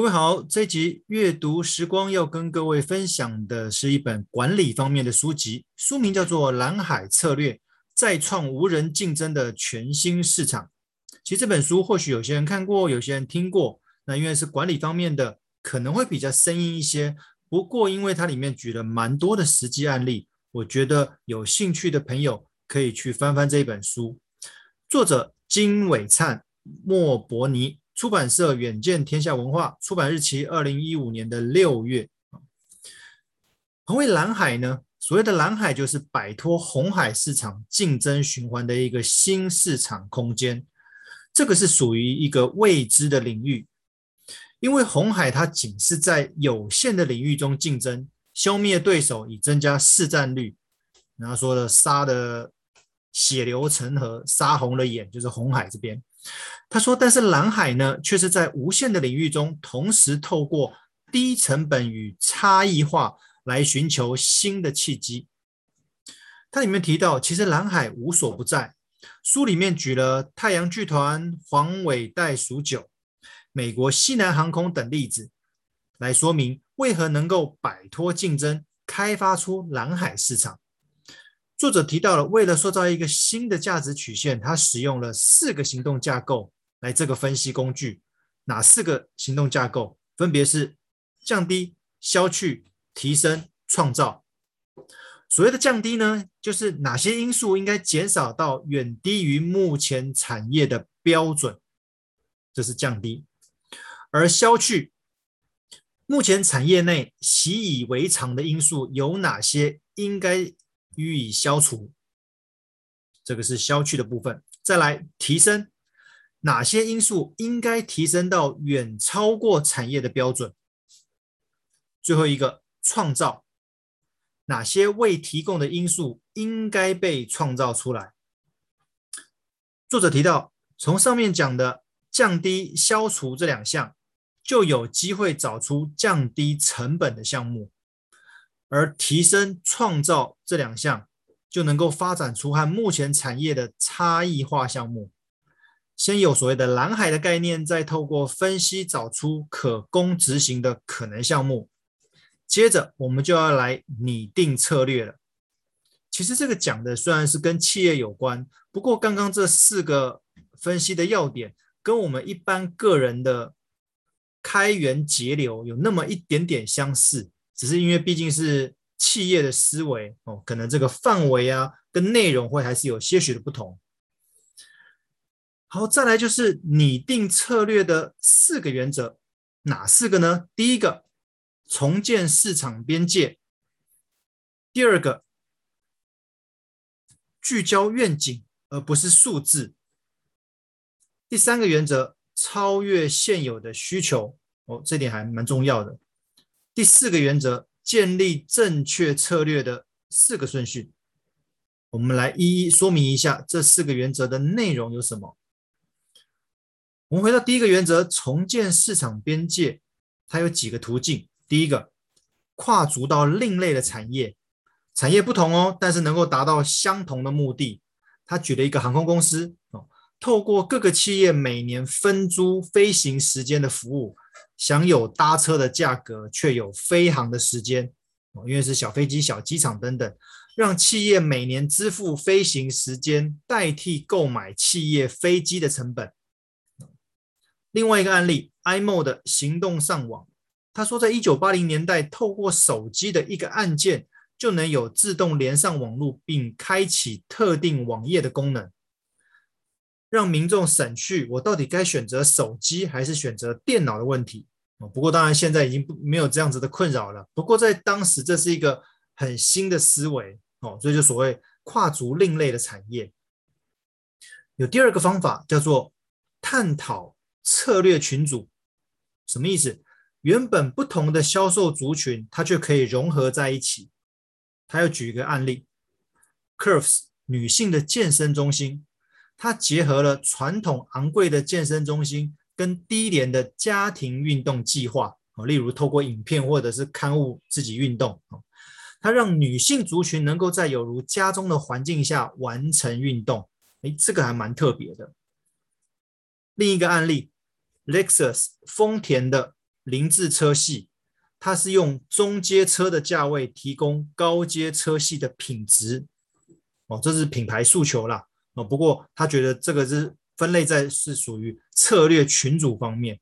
各位好，这一集阅读时光要跟各位分享的是一本管理方面的书籍，书名叫做《蓝海策略：再创无人竞争的全新市场》。其实这本书或许有些人看过，有些人听过。那因为是管理方面的，可能会比较生硬一些。不过因为它里面举了蛮多的实际案例，我觉得有兴趣的朋友可以去翻翻这一本书。作者金伟灿、莫伯尼。出版社远见天下文化，出版日期二零一五年的六月。何谓蓝海呢？所谓的蓝海就是摆脱红海市场竞争循环的一个新市场空间。这个是属于一个未知的领域，因为红海它仅是在有限的领域中竞争，消灭对手以增加市占率。然后说的杀的血流成河，杀红了眼，就是红海这边。他说：“但是蓝海呢，却是在无限的领域中，同时透过低成本与差异化来寻求新的契机。”它里面提到，其实蓝海无所不在。书里面举了太阳剧团、黄尾袋鼠酒、美国西南航空等例子，来说明为何能够摆脱竞争，开发出蓝海市场。作者提到了，为了塑造一个新的价值曲线，他使用了四个行动架构来这个分析工具。哪四个行动架构？分别是降低、消去、提升、创造。所谓的降低呢，就是哪些因素应该减少到远低于目前产业的标准，这是降低。而消去，目前产业内习以为常的因素有哪些应该予以消除，这个是消去的部分。再来提升，哪些因素应该提升到远超过产业的标准？最后一个创造，哪些未提供的因素应该被创造出来？作者提到，从上面讲的降低、消除这两项，就有机会找出降低成本的项目。而提升、创造这两项，就能够发展出和目前产业的差异化项目。先有所谓的蓝海的概念，再透过分析找出可供执行的可能项目。接着，我们就要来拟定策略了。其实这个讲的虽然是跟企业有关，不过刚刚这四个分析的要点，跟我们一般个人的开源节流有那么一点点相似。只是因为毕竟是企业的思维哦，可能这个范围啊跟内容会还是有些许的不同。好，再来就是拟定策略的四个原则，哪四个呢？第一个，重建市场边界；第二个，聚焦愿景而不是数字；第三个原则，超越现有的需求哦，这点还蛮重要的。第四个原则，建立正确策略的四个顺序，我们来一一说明一下这四个原则的内容有什么。我们回到第一个原则，重建市场边界，它有几个途径。第一个，跨足到另类的产业，产业不同哦，但是能够达到相同的目的。他举了一个航空公司哦，透过各个企业每年分租飞行时间的服务。享有搭车的价格，却有飞航的时间，因为是小飞机、小机场等等，让企业每年支付飞行时间，代替购买企业飞机的成本。另外一个案例，imo 的行动上网，他说，在一九八零年代，透过手机的一个按键，就能有自动连上网络，并开启特定网页的功能。让民众省去我到底该选择手机还是选择电脑的问题。不过当然现在已经不没有这样子的困扰了。不过在当时这是一个很新的思维哦，所以就所谓跨足另类的产业。有第二个方法叫做探讨策略群组，什么意思？原本不同的销售族群，它却可以融合在一起。他要举一个案例：Curves 女性的健身中心。它结合了传统昂贵的健身中心跟低廉的家庭运动计划，例如透过影片或者是刊物自己运动，它让女性族群能够在有如家中的环境下完成运动，诶，这个还蛮特别的。另一个案例，Lexus 丰田的凌志车系，它是用中阶车的价位提供高阶车系的品质。哦，这是品牌诉求啦。哦，不过他觉得这个是分类在是属于策略群组方面。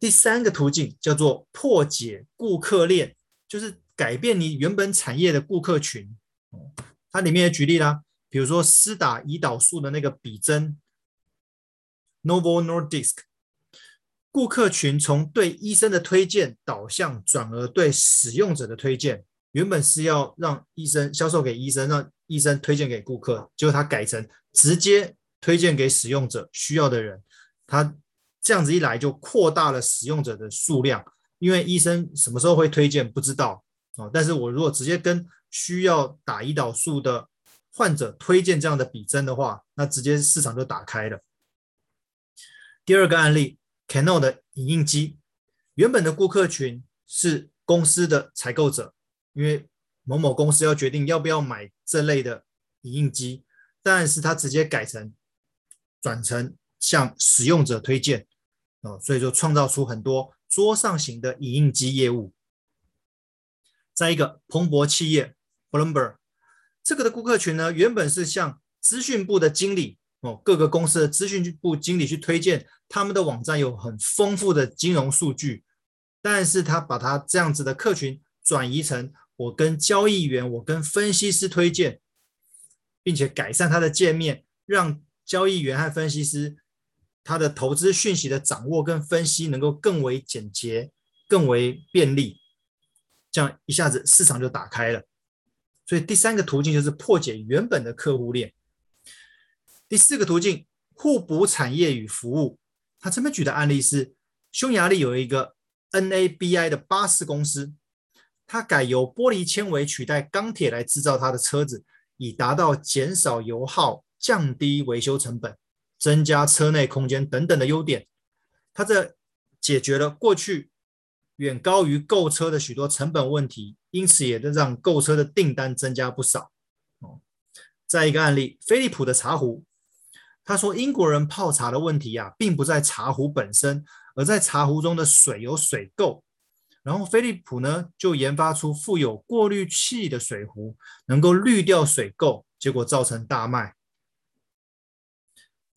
第三个途径叫做破解顾客链，就是改变你原本产业的顾客群。它里面也举例啦，比如说施打胰岛素的那个比针，Novo Nordisk，顾客群从对医生的推荐导向转而对使用者的推荐，原本是要让医生销售给医生，让医生推荐给顾客，结果他改成直接推荐给使用者需要的人，他。这样子一来就扩大了使用者的数量，因为医生什么时候会推荐不知道哦。但是我如果直接跟需要打胰岛素的患者推荐这样的比针的话，那直接市场就打开了。第二个案例，Cano 的影印机，原本的顾客群是公司的采购者，因为某某公司要决定要不要买这类的影印机，但是他直接改成转成向使用者推荐。哦，所以就创造出很多桌上型的影印机业务。再一个，彭博企业 （Bloomberg） 这个的顾客群呢，原本是向资讯部的经理哦，各个公司的资讯部经理去推荐他们的网站有很丰富的金融数据，但是他把他这样子的客群转移成我跟交易员、我跟分析师推荐，并且改善他的界面，让交易员和分析师。他的投资讯息的掌握跟分析能够更为简洁、更为便利，这样一下子市场就打开了。所以第三个途径就是破解原本的客户链。第四个途径，互补产业与服务。他这边举的案例是匈牙利有一个 NABI 的巴士公司，它改由玻璃纤维取代钢铁来制造它的车子，以达到减少油耗、降低维修成本。增加车内空间等等的优点，它这解决了过去远高于购车的许多成本问题，因此也让购车的订单增加不少。哦，再一个案例，飞利浦的茶壶，他说英国人泡茶的问题啊，并不在茶壶本身，而在茶壶中的水有水垢。然后飞利浦呢就研发出附有过滤器的水壶，能够滤掉水垢，结果造成大卖。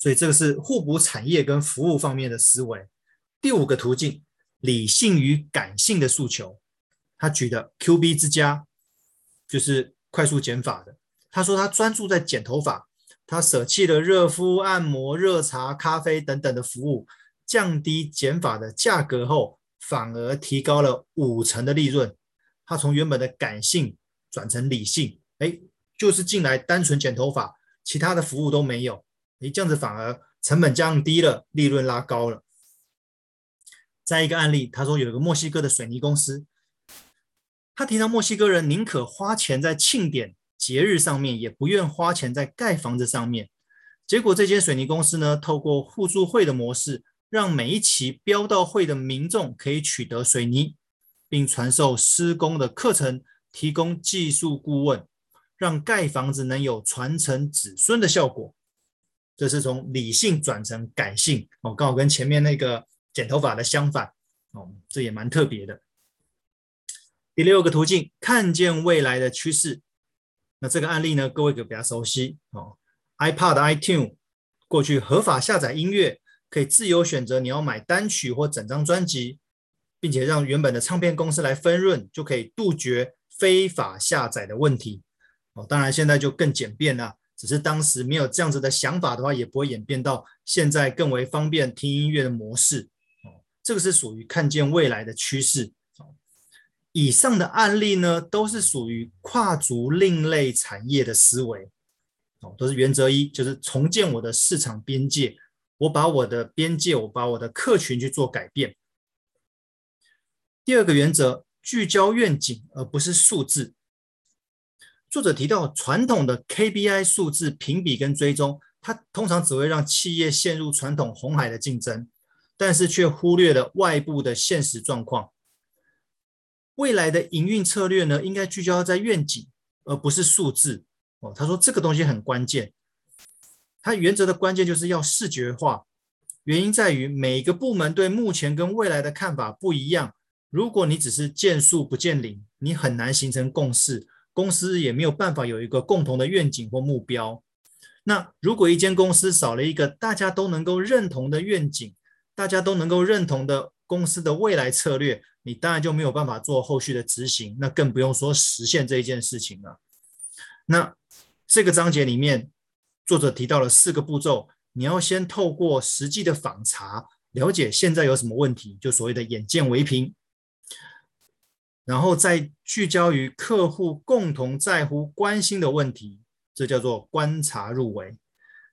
所以这个是互补产业跟服务方面的思维。第五个途径，理性与感性的诉求。他举的 QB 之家就是快速剪发的。他说他专注在剪头发，他舍弃了热敷、按摩、热茶、咖啡等等的服务，降低剪发的价格后，反而提高了五成的利润。他从原本的感性转成理性，哎，就是进来单纯剪头发，其他的服务都没有。你这样子反而成本降低了，利润拉高了。再一个案例，他说有一个墨西哥的水泥公司，他提到墨西哥人宁可花钱在庆典节日上面，也不愿花钱在盖房子上面。结果这间水泥公司呢，透过互助会的模式，让每一期标到会的民众可以取得水泥，并传授施工的课程，提供技术顾问，让盖房子能有传承子孙的效果。这是从理性转成感性哦，刚好跟前面那个剪头发的相反哦，这也蛮特别的。第六个途径，看见未来的趋势。那这个案例呢，各位可比较熟悉哦。iPad、iTunes 过去合法下载音乐，可以自由选择你要买单曲或整张专辑，并且让原本的唱片公司来分润，就可以杜绝非法下载的问题哦。当然，现在就更简便了。只是当时没有这样子的想法的话，也不会演变到现在更为方便听音乐的模式。哦，这个是属于看见未来的趋势。以上的案例呢，都是属于跨足另类产业的思维。哦，都是原则一，就是重建我的市场边界。我把我的边界，我把我的客群去做改变。第二个原则，聚焦愿景，而不是数字。作者提到，传统的 KPI 数字评比跟追踪，它通常只会让企业陷入传统红海的竞争，但是却忽略了外部的现实状况。未来的营运策略呢，应该聚焦在愿景，而不是数字。哦，他说这个东西很关键。它原则的关键就是要视觉化，原因在于每个部门对目前跟未来的看法不一样。如果你只是见树不见林，你很难形成共识，公司也没有办法有一个共同的愿景或目标。那如果一间公司少了一个大家都能够认同的愿景，大家都能够认同的公司的未来策略，你当然就没有办法做后续的执行，那更不用说实现这一件事情了。那这个章节里面，作者提到了四个步骤，你要先透过实际的访查，了解现在有什么问题，就所谓的眼见为凭，然后再聚焦于客户共同在乎、关心的问题。这叫做观察入围，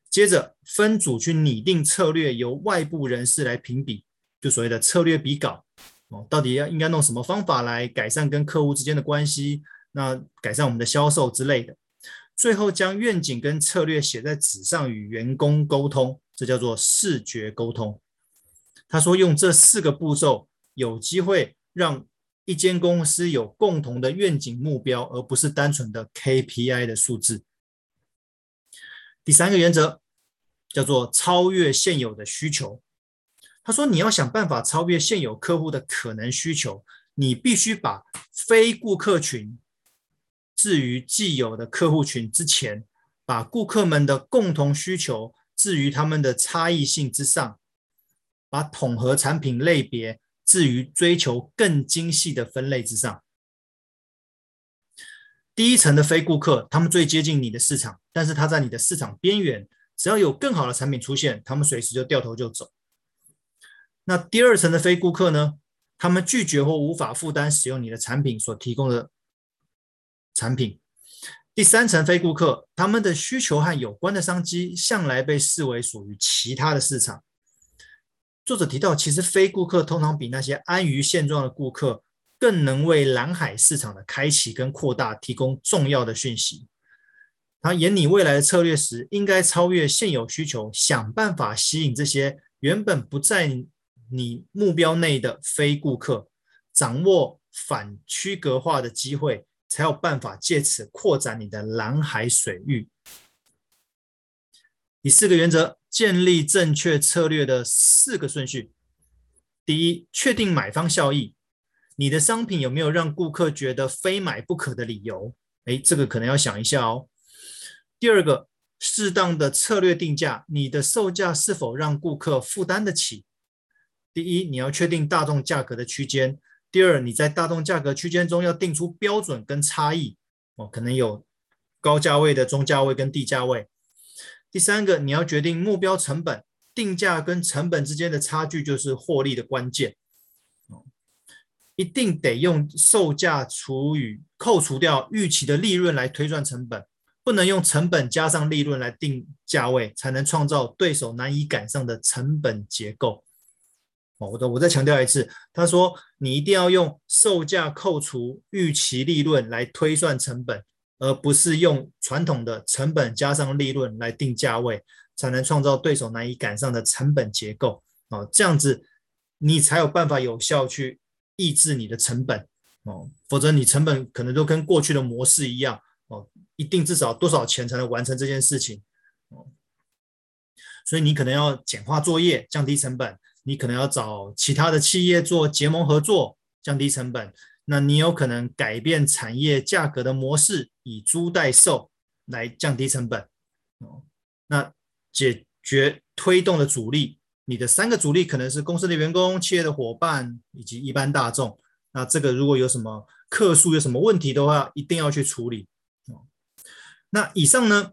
接着分组去拟定策略，由外部人士来评比，就所谓的策略比稿哦，到底要应该弄什么方法来改善跟客户之间的关系，那改善我们的销售之类的。最后将愿景跟策略写在纸上与员工沟通，这叫做视觉沟通。他说用这四个步骤，有机会让一间公司有共同的愿景目标，而不是单纯的 KPI 的数字。第三个原则叫做超越现有的需求。他说，你要想办法超越现有客户的可能需求，你必须把非顾客群置于既有的客户群之前，把顾客们的共同需求置于他们的差异性之上，把统合产品类别置于追求更精细的分类之上。第一层的非顾客，他们最接近你的市场，但是他在你的市场边缘。只要有更好的产品出现，他们随时就掉头就走。那第二层的非顾客呢？他们拒绝或无法负担使用你的产品所提供的产品。第三层非顾客，他们的需求和有关的商机向来被视为属于其他的市场。作者提到，其实非顾客通常比那些安于现状的顾客。更能为蓝海市场的开启跟扩大提供重要的讯息。他演拟未来的策略时，应该超越现有需求，想办法吸引这些原本不在你目标内的非顾客，掌握反区隔化的机会，才有办法借此扩展你的蓝海水域。第四个原则，建立正确策略的四个顺序。第一，确定买方效益。你的商品有没有让顾客觉得非买不可的理由？诶，这个可能要想一下哦。第二个，适当的策略定价，你的售价是否让顾客负担得起？第一，你要确定大众价格的区间。第二，你在大众价格区间中要定出标准跟差异哦，可能有高价位的、中价位跟低价位。第三个，你要决定目标成本，定价跟成本之间的差距就是获利的关键。一定得用售价除以扣除掉预期的利润来推算成本，不能用成本加上利润来定价位，才能创造对手难以赶上的成本结构。哦，我我再强调一次，他说你一定要用售价扣除预期利润来推算成本，而不是用传统的成本加上利润来定价位，才能创造对手难以赶上的成本结构。哦，这样子你才有办法有效去。抑制你的成本哦，否则你成本可能都跟过去的模式一样哦，一定至少多少钱才能完成这件事情哦，所以你可能要简化作业，降低成本；你可能要找其他的企业做结盟合作，降低成本。那你有可能改变产业价格的模式，以租代售来降低成本哦。那解决推动的阻力。你的三个主力可能是公司的员工、企业的伙伴以及一般大众。那这个如果有什么客诉、有什么问题的话，一定要去处理哦。那以上呢，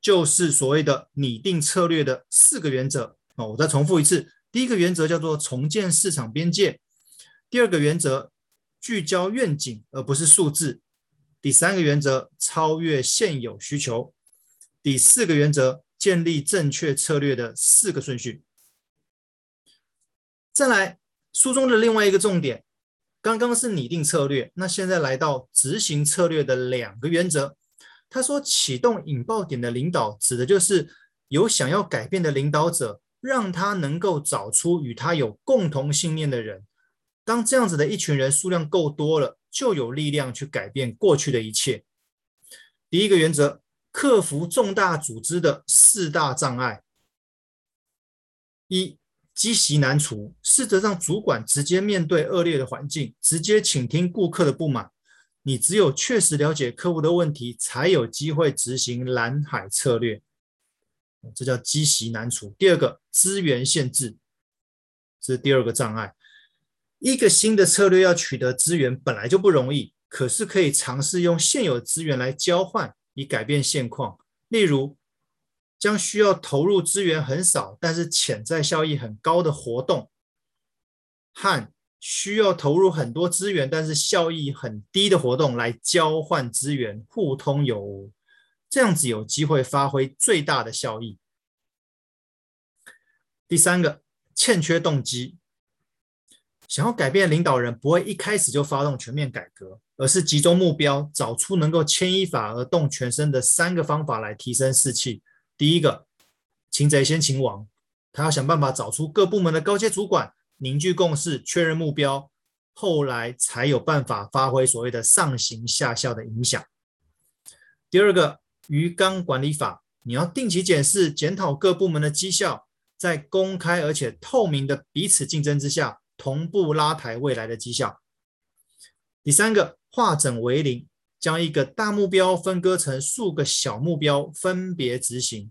就是所谓的拟定策略的四个原则。哦，我再重复一次：第一个原则叫做重建市场边界；第二个原则聚焦愿景而不是数字；第三个原则超越现有需求；第四个原则建立正确策略的四个顺序。再来，书中的另外一个重点，刚刚是拟定策略，那现在来到执行策略的两个原则。他说，启动引爆点的领导，指的就是有想要改变的领导者，让他能够找出与他有共同信念的人。当这样子的一群人数量够多了，就有力量去改变过去的一切。第一个原则，克服重大组织的四大障碍。一积习难除，试着让主管直接面对恶劣的环境，直接倾听顾客的不满。你只有确实了解客户的问题，才有机会执行蓝海策略。这叫积习难除。第二个，资源限制，这是第二个障碍。一个新的策略要取得资源本来就不容易，可是可以尝试用现有资源来交换，以改变现况。例如，将需要投入资源很少，但是潜在效益很高的活动，和需要投入很多资源，但是效益很低的活动来交换资源，互通有无，这样子有机会发挥最大的效益。第三个，欠缺动机，想要改变领导人不会一开始就发动全面改革，而是集中目标，找出能够牵一发而动全身的三个方法来提升士气。第一个，擒贼先擒王，他要想办法找出各部门的高阶主管。凝聚共识，确认目标，后来才有办法发挥所谓的上行下效的影响。第二个鱼缸管理法，你要定期检视、检讨各部门的绩效，在公开而且透明的彼此竞争之下，同步拉抬未来的绩效。第三个化整为零，将一个大目标分割成数个小目标，分别执行。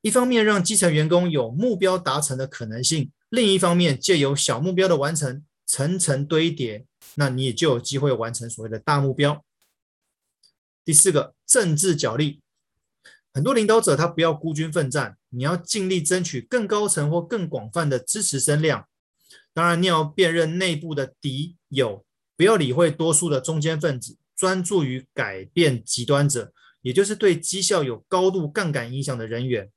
一方面让基层员工有目标达成的可能性。另一方面，借由小目标的完成，层层堆叠，那你也就有机会完成所谓的大目标。第四个，政治角力，很多领导者他不要孤军奋战，你要尽力争取更高层或更广泛的支持声量。当然，你要辨认内部的敌友，不要理会多数的中间分子，专注于改变极端者，也就是对绩效有高度杠杆影响的人员。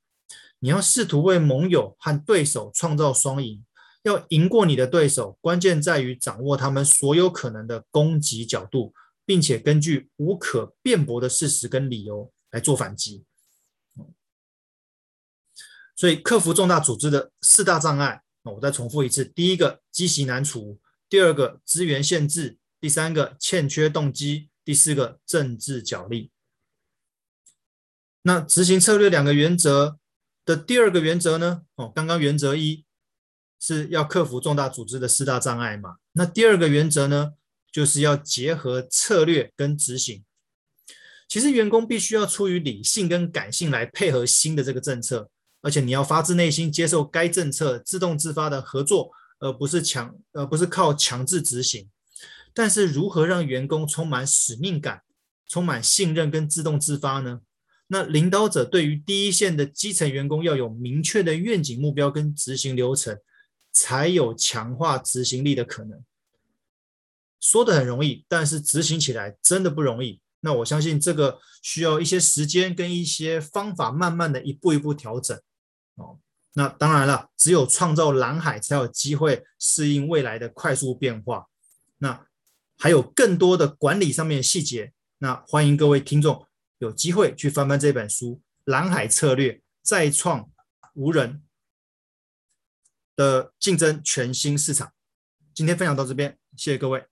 你要试图为盟友和对手创造双赢，要赢过你的对手，关键在于掌握他们所有可能的攻击角度，并且根据无可辩驳的事实跟理由来做反击。所以，克服重大组织的四大障碍，我再重复一次：第一个，积习难除；第二个，资源限制；第三个，欠缺动机；第四个，政治角力。那执行策略两个原则。的第二个原则呢？哦，刚刚原则一是要克服重大组织的四大障碍嘛。那第二个原则呢，就是要结合策略跟执行。其实员工必须要出于理性跟感性来配合新的这个政策，而且你要发自内心接受该政策，自动自发的合作，而不是强，而不是靠强制执行。但是如何让员工充满使命感、充满信任跟自动自发呢？那领导者对于第一线的基层员工要有明确的愿景目标跟执行流程，才有强化执行力的可能。说的很容易，但是执行起来真的不容易。那我相信这个需要一些时间跟一些方法，慢慢的一步一步调整。哦，那当然了，只有创造蓝海，才有机会适应未来的快速变化。那还有更多的管理上面的细节，那欢迎各位听众。有机会去翻翻这本书《蓝海策略：再创无人的竞争全新市场》。今天分享到这边，谢谢各位。